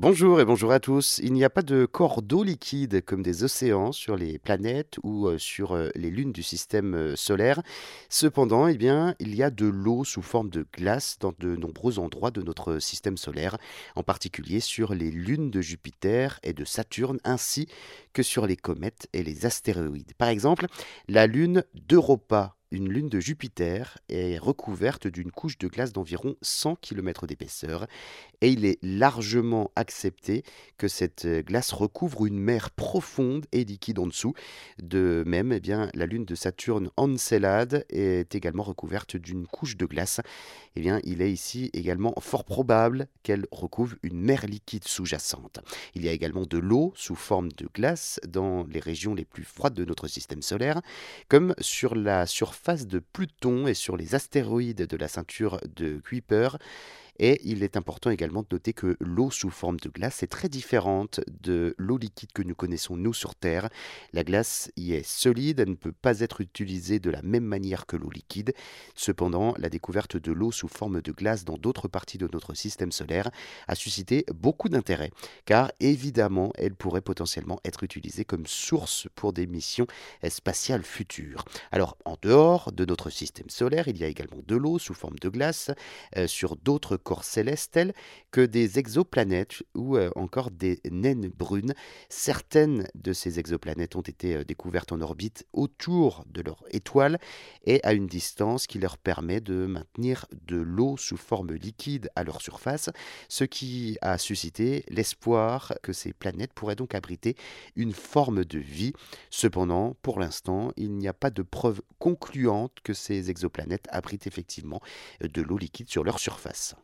Bonjour et bonjour à tous. Il n'y a pas de corps d'eau liquide comme des océans sur les planètes ou euh, sur euh, les lunes du système euh, solaire. Cependant, eh il y a de l'eau sous forme de glace dans de nombreux endroits de notre système solaire, en particulier sur les lunes de Jupiter et de Saturne, ainsi que sur les comètes et les astéroïdes. Par exemple, la lune d'Europa une lune de Jupiter est recouverte d'une couche de glace d'environ 100 km d'épaisseur et il est largement accepté que cette glace recouvre une mer profonde et liquide en dessous. De même, eh bien, la lune de Saturne Encelade est également recouverte d'une couche de glace. Eh bien, il est ici également fort probable qu'elle recouvre une mer liquide sous-jacente. Il y a également de l'eau sous forme de glace dans les régions les plus froides de notre système solaire, comme sur la surface face de Pluton et sur les astéroïdes de la ceinture de Kuiper. Et il est important également de noter que l'eau sous forme de glace est très différente de l'eau liquide que nous connaissons nous sur Terre. La glace y est solide, elle ne peut pas être utilisée de la même manière que l'eau liquide. Cependant, la découverte de l'eau sous forme de glace dans d'autres parties de notre système solaire a suscité beaucoup d'intérêt, car évidemment, elle pourrait potentiellement être utilisée comme source pour des missions spatiales futures. Alors, en dehors de notre système solaire, il y a également de l'eau sous forme de glace euh, sur d'autres corps célestes tels que des exoplanètes ou euh, encore des naines brunes. Certaines de ces exoplanètes ont été euh, découvertes en orbite autour de leur étoile et à une distance qui leur permet de maintenir de l'eau sous forme liquide à leur surface, ce qui a suscité l'espoir que ces planètes pourraient donc abriter une forme de vie. Cependant, pour l'instant, il n'y a pas de preuve concluante que ces exoplanètes abritent effectivement de l'eau liquide sur leur surface.